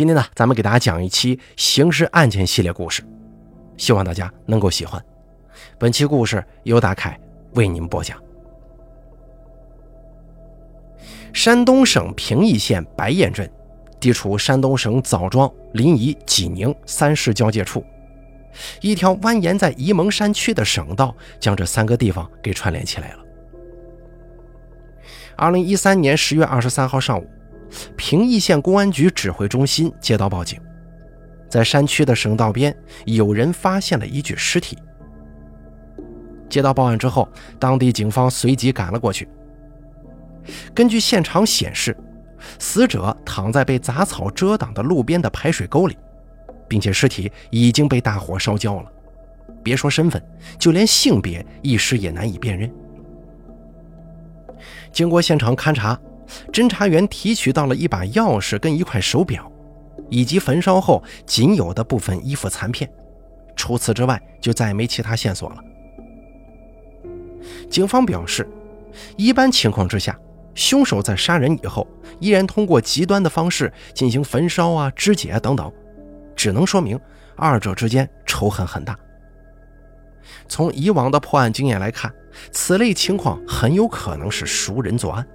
今天呢，咱们给大家讲一期刑事案件系列故事，希望大家能够喜欢。本期故事由大凯为您播讲。山东省平邑县白堰镇，地处山东省枣庄、临沂、济宁三市交界处，一条蜿蜒在沂蒙山区的省道将这三个地方给串联起来了。二零一三年十月二十三号上午。平邑县公安局指挥中心接到报警，在山区的省道边有人发现了一具尸体。接到报案之后，当地警方随即赶了过去。根据现场显示，死者躺在被杂草遮挡的路边的排水沟里，并且尸体已经被大火烧焦了。别说身份，就连性别一时也难以辨认。经过现场勘查。侦查员提取到了一把钥匙跟一块手表，以及焚烧后仅有的部分衣服残片。除此之外，就再没其他线索了。警方表示，一般情况之下，凶手在杀人以后，依然通过极端的方式进行焚烧啊、肢解等等，只能说明二者之间仇恨很大。从以往的破案经验来看，此类情况很有可能是熟人作案。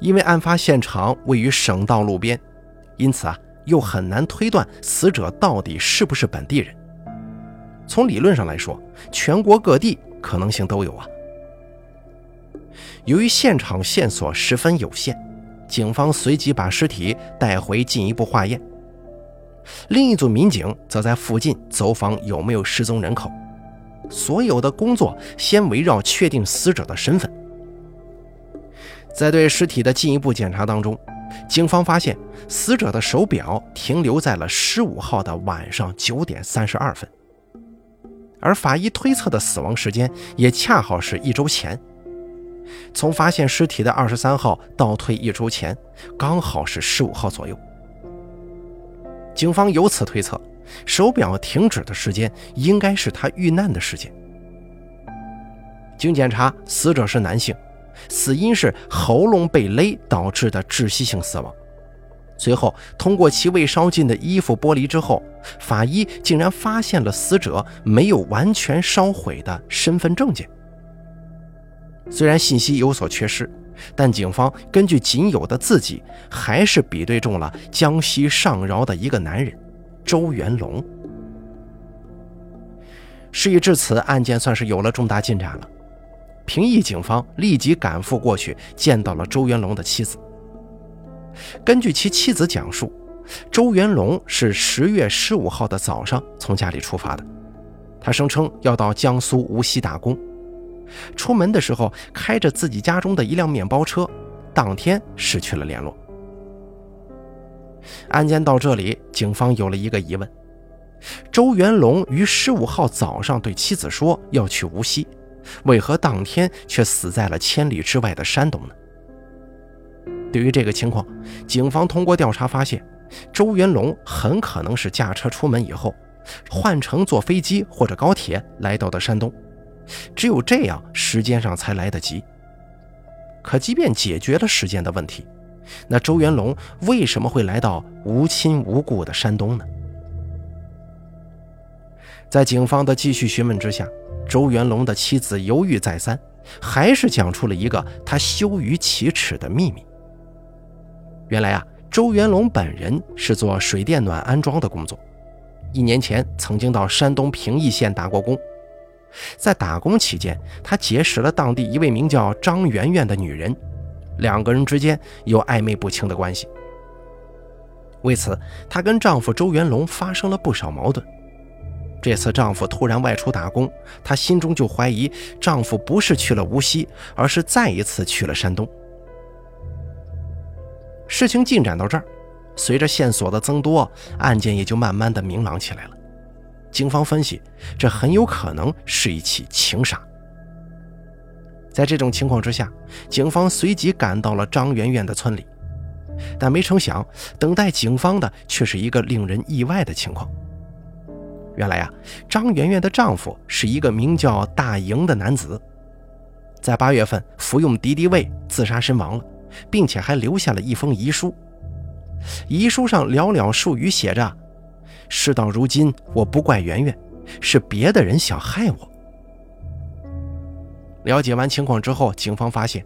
因为案发现场位于省道路边，因此啊，又很难推断死者到底是不是本地人。从理论上来说，全国各地可能性都有啊。由于现场线索十分有限，警方随即把尸体带回进一步化验。另一组民警则在附近走访有没有失踪人口，所有的工作先围绕确定死者的身份。在对尸体的进一步检查当中，警方发现死者的手表停留在了十五号的晚上九点三十二分，而法医推测的死亡时间也恰好是一周前。从发现尸体的二十三号倒退一周前，刚好是十五号左右。警方由此推测，手表停止的时间应该是他遇难的时间。经检查，死者是男性。死因是喉咙被勒导致的窒息性死亡。随后，通过其未烧尽的衣服剥离之后，法医竟然发现了死者没有完全烧毁的身份证件。虽然信息有所缺失，但警方根据仅有的字迹，还是比对中了江西上饶的一个男人周元龙。事已至此，案件算是有了重大进展了。平邑警方立即赶赴过去，见到了周元龙的妻子。根据其妻子讲述，周元龙是十月十五号的早上从家里出发的，他声称要到江苏无锡打工。出门的时候开着自己家中的一辆面包车，当天失去了联络。案件到这里，警方有了一个疑问：周元龙于十五号早上对妻子说要去无锡。为何当天却死在了千里之外的山东呢？对于这个情况，警方通过调查发现，周元龙很可能是驾车出门以后，换乘坐飞机或者高铁来到的山东，只有这样时间上才来得及。可即便解决了时间的问题，那周元龙为什么会来到无亲无故的山东呢？在警方的继续询问之下。周元龙的妻子犹豫再三，还是讲出了一个他羞于启齿的秘密。原来啊，周元龙本人是做水电暖安装的工作，一年前曾经到山东平邑县打过工。在打工期间，他结识了当地一位名叫张媛媛的女人，两个人之间有暧昧不清的关系。为此，她跟丈夫周元龙发生了不少矛盾。这次丈夫突然外出打工，她心中就怀疑丈夫不是去了无锡，而是再一次去了山东。事情进展到这儿，随着线索的增多，案件也就慢慢的明朗起来了。警方分析，这很有可能是一起情杀。在这种情况之下，警方随即赶到了张媛媛的村里，但没成想，等待警方的却是一个令人意外的情况。原来呀，张媛媛的丈夫是一个名叫大营的男子，在八月份服用敌敌畏自杀身亡了，并且还留下了一封遗书。遗书上寥寥数语写着：“事到如今，我不怪圆圆，是别的人想害我。”了解完情况之后，警方发现，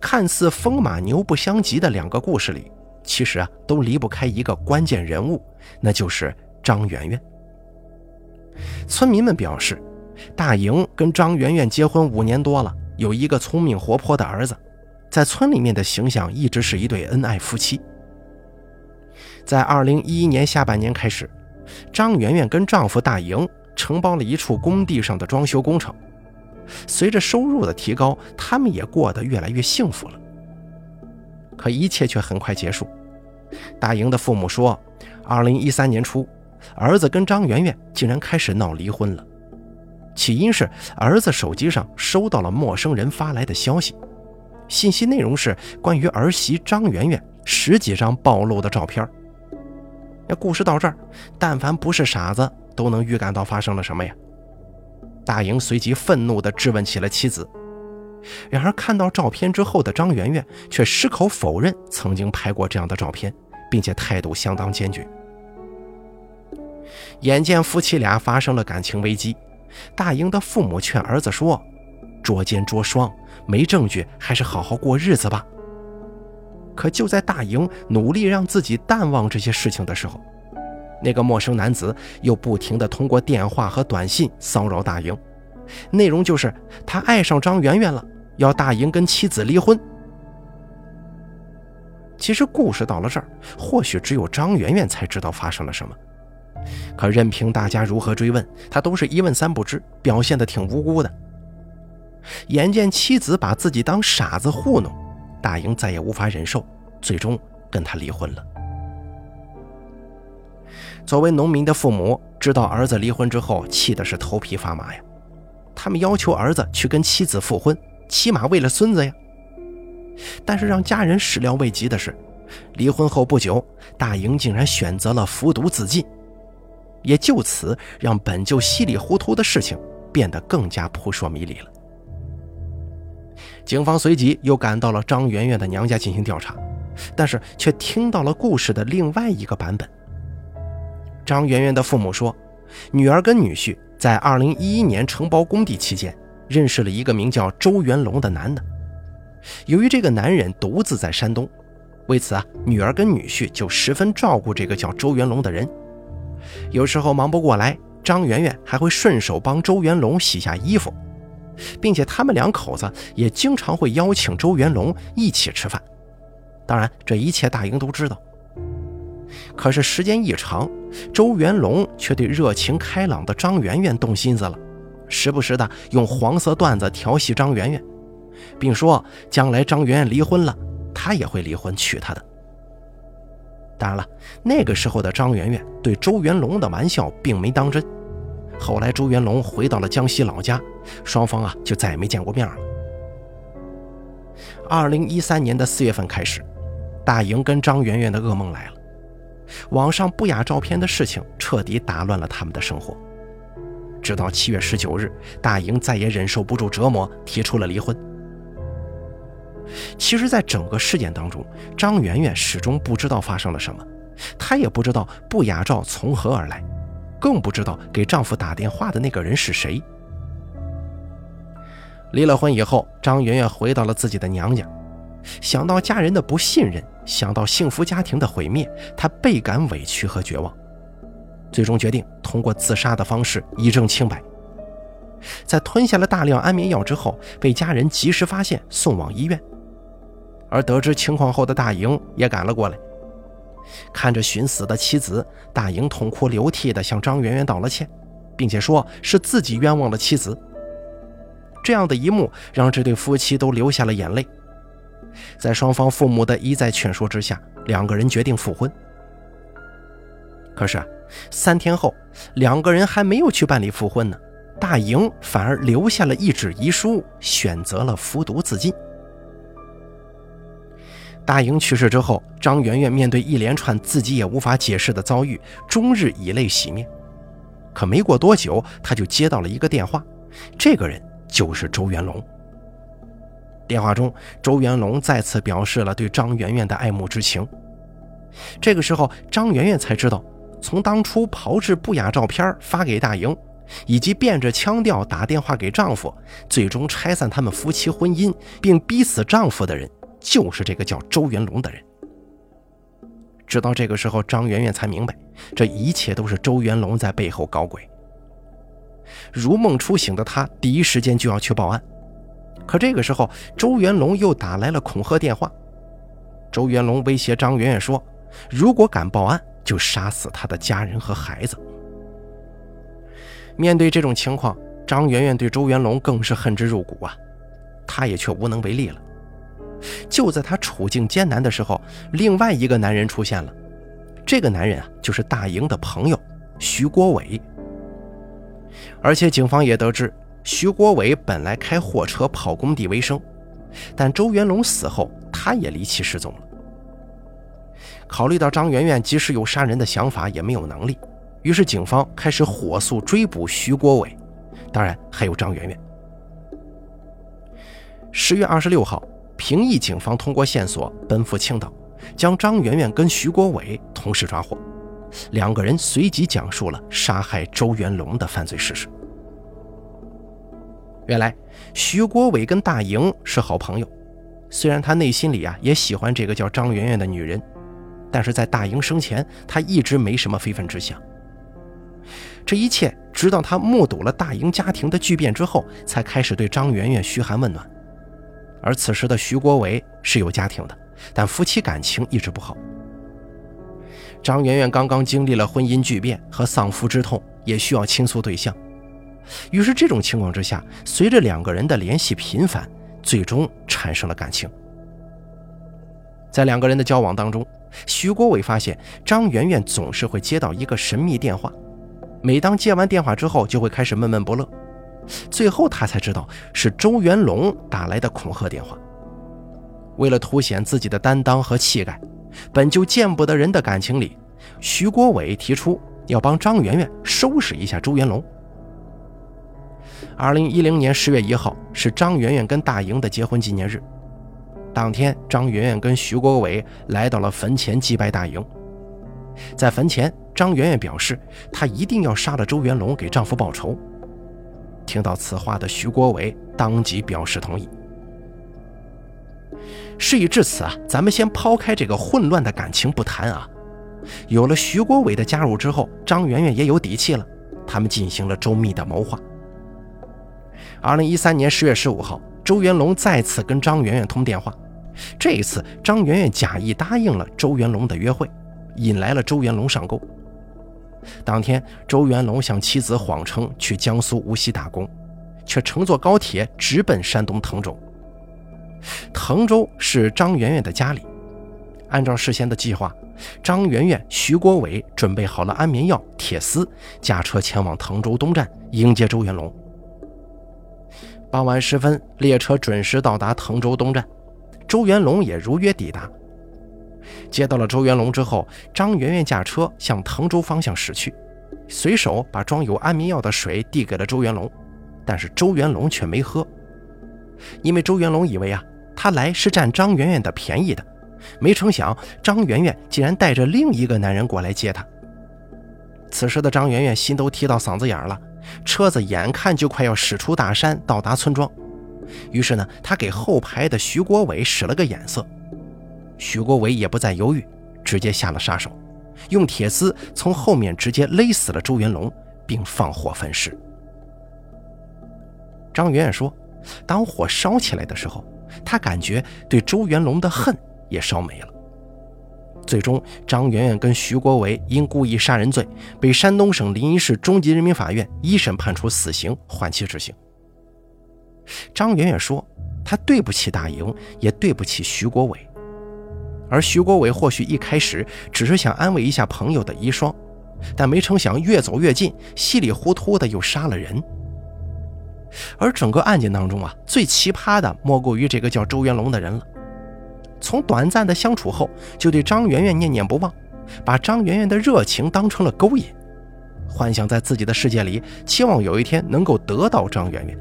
看似风马牛不相及的两个故事里，其实啊都离不开一个关键人物，那就是张媛媛。村民们表示，大莹跟张媛媛结婚五年多了，有一个聪明活泼的儿子，在村里面的形象一直是一对恩爱夫妻。在二零一一年下半年开始，张媛媛跟丈夫大莹承包了一处工地上的装修工程。随着收入的提高，他们也过得越来越幸福了。可一切却很快结束。大莹的父母说，二零一三年初。儿子跟张媛媛竟然开始闹离婚了，起因是儿子手机上收到了陌生人发来的消息，信息内容是关于儿媳张媛媛十几张暴露的照片。那故事到这儿，但凡不是傻子都能预感到发生了什么呀？大莹随即愤怒地质问起了妻子，然而看到照片之后的张媛媛却矢口否认曾经拍过这样的照片，并且态度相当坚决。眼见夫妻俩发生了感情危机，大英的父母劝儿子说：“捉奸捉双，没证据，还是好好过日子吧。”可就在大英努力让自己淡忘这些事情的时候，那个陌生男子又不停地通过电话和短信骚扰大英，内容就是他爱上张媛媛了，要大英跟妻子离婚。其实故事到了这儿，或许只有张媛媛才知道发生了什么。可任凭大家如何追问，他都是一问三不知，表现得挺无辜的。眼见妻子把自己当傻子糊弄，大英再也无法忍受，最终跟他离婚了。作为农民的父母，知道儿子离婚之后，气的是头皮发麻呀。他们要求儿子去跟妻子复婚，起码为了孙子呀。但是让家人始料未及的是，离婚后不久，大英竟然选择了服毒自尽。也就此让本就稀里糊涂的事情变得更加扑朔迷离了。警方随即又赶到了张媛媛的娘家进行调查，但是却听到了故事的另外一个版本。张媛媛的父母说，女儿跟女婿在2011年承包工地期间认识了一个名叫周元龙的男的。由于这个男人独自在山东，为此啊，女儿跟女婿就十分照顾这个叫周元龙的人。有时候忙不过来，张媛媛还会顺手帮周元龙洗下衣服，并且他们两口子也经常会邀请周元龙一起吃饭。当然，这一切大英都知道。可是时间一长，周元龙却对热情开朗的张媛媛动心思了，时不时的用黄色段子调戏张媛媛，并说将来张媛媛离婚了，他也会离婚娶她的。当然了，那个时候的张媛媛对周元龙的玩笑并没当真。后来周元龙回到了江西老家，双方啊就再也没见过面了。二零一三年的四月份开始，大莹跟张媛媛的噩梦来了。网上不雅照片的事情彻底打乱了他们的生活。直到七月十九日，大莹再也忍受不住折磨，提出了离婚。其实，在整个事件当中，张媛媛始终不知道发生了什么，她也不知道不雅照从何而来，更不知道给丈夫打电话的那个人是谁。离了婚以后，张媛媛回到了自己的娘家，想到家人的不信任，想到幸福家庭的毁灭，她倍感委屈和绝望，最终决定通过自杀的方式以证清白。在吞下了大量安眠药之后，被家人及时发现，送往医院。而得知情况后的大营也赶了过来，看着寻死的妻子，大营痛哭流涕地向张媛媛道了歉，并且说是自己冤枉了妻子。这样的一幕让这对夫妻都流下了眼泪。在双方父母的一再劝说之下，两个人决定复婚。可是三天后，两个人还没有去办理复婚呢，大营反而留下了一纸遗书，选择了服毒自尽。大英去世之后，张媛媛面对一连串自己也无法解释的遭遇，终日以泪洗面。可没过多久，她就接到了一个电话，这个人就是周元龙。电话中，周元龙再次表示了对张媛媛的爱慕之情。这个时候，张媛媛才知道，从当初炮制不雅照片发给大英，以及变着腔调打电话给丈夫，最终拆散他们夫妻婚姻并逼死丈夫的人，就是这个叫周元龙的人。直到这个时候，张媛媛才明白，这一切都是周元龙在背后搞鬼。如梦初醒的她，第一时间就要去报案。可这个时候，周元龙又打来了恐吓电话。周元龙威胁张媛媛说：“如果敢报案，就杀死他的家人和孩子。”面对这种情况，张媛媛对周元龙更是恨之入骨啊！她也却无能为力了。就在他处境艰难的时候，另外一个男人出现了。这个男人啊，就是大营的朋友徐国伟。而且警方也得知。徐国伟本来开货车跑工地为生，但周元龙死后，他也离奇失踪了。考虑到张媛媛即使有杀人的想法，也没有能力，于是警方开始火速追捕徐国伟，当然还有张媛媛。十月二十六号，平邑警方通过线索奔赴青岛，将张媛媛跟徐国伟同时抓获，两个人随即讲述了杀害周元龙的犯罪事实。原来徐国伟跟大营是好朋友，虽然他内心里啊也喜欢这个叫张媛媛的女人，但是在大营生前，他一直没什么非分之想。这一切直到他目睹了大营家庭的巨变之后，才开始对张媛媛嘘寒问暖。而此时的徐国伟是有家庭的，但夫妻感情一直不好。张媛媛刚刚经历了婚姻巨变和丧夫之痛，也需要倾诉对象。于是，这种情况之下，随着两个人的联系频繁，最终产生了感情。在两个人的交往当中，徐国伟发现张媛媛总是会接到一个神秘电话，每当接完电话之后，就会开始闷闷不乐。最后，他才知道是周元龙打来的恐吓电话。为了凸显自己的担当和气概，本就见不得人的感情里，徐国伟提出要帮张媛媛收拾一下周元龙。二零一零年十月一号是张媛媛跟大营的结婚纪念日。当天，张媛媛跟徐国伟来到了坟前祭拜大营。在坟前，张媛媛表示她一定要杀了周元龙给丈夫报仇。听到此话的徐国伟当即表示同意。事已至此啊，咱们先抛开这个混乱的感情不谈啊。有了徐国伟的加入之后，张媛媛也有底气了。他们进行了周密的谋划。二零一三年十月十五号，周元龙再次跟张媛媛通电话。这一次，张媛媛假意答应了周元龙的约会，引来了周元龙上钩。当天，周元龙向妻子谎称去江苏无锡打工，却乘坐高铁直奔山东滕州。滕州是张媛媛的家里。按照事先的计划，张媛媛、徐国伟准备好了安眠药、铁丝，驾车前往滕州东站迎接周元龙。傍晚时分，列车准时到达滕州东站，周元龙也如约抵达。接到了周元龙之后，张媛媛驾车向滕州方向驶去，随手把装有安眠药的水递给了周元龙，但是周元龙却没喝，因为周元龙以为啊，他来是占张媛媛的便宜的，没成想张媛媛竟然带着另一个男人过来接他。此时的张媛媛心都提到嗓子眼了。车子眼看就快要驶出大山，到达村庄，于是呢，他给后排的徐国伟使了个眼色。徐国伟也不再犹豫，直接下了杀手，用铁丝从后面直接勒死了周元龙，并放火焚尸。张媛媛说：“当火烧起来的时候，她感觉对周元龙的恨也烧没了。”最终，张媛媛跟徐国伟因故意杀人罪被山东省临沂市中级人民法院一审判处死刑，缓期执行。张媛媛说：“她对不起大营，也对不起徐国伟。而徐国伟或许一开始只是想安慰一下朋友的遗孀，但没成想越走越近，稀里糊涂的又杀了人。而整个案件当中啊，最奇葩的莫过于这个叫周元龙的人了。”从短暂的相处后，就对张媛媛念念不忘，把张媛媛的热情当成了勾引，幻想在自己的世界里，期望有一天能够得到张媛媛，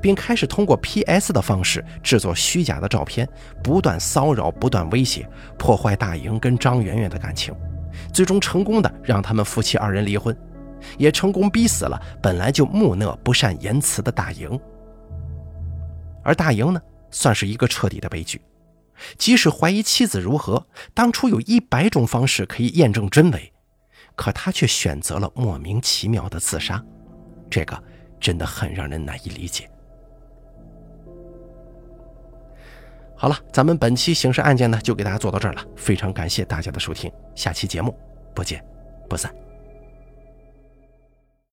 并开始通过 PS 的方式制作虚假的照片，不断骚扰、不断威胁，破坏大莹跟张媛媛的感情，最终成功的让他们夫妻二人离婚，也成功逼死了本来就木讷不善言辞的大莹。而大莹呢，算是一个彻底的悲剧，即使怀疑妻子如何，当初有一百种方式可以验证真伪，可他却选择了莫名其妙的自杀，这个。真的很让人难以理解。好了，咱们本期刑事案件呢，就给大家做到这儿了。非常感谢大家的收听，下期节目不见不散。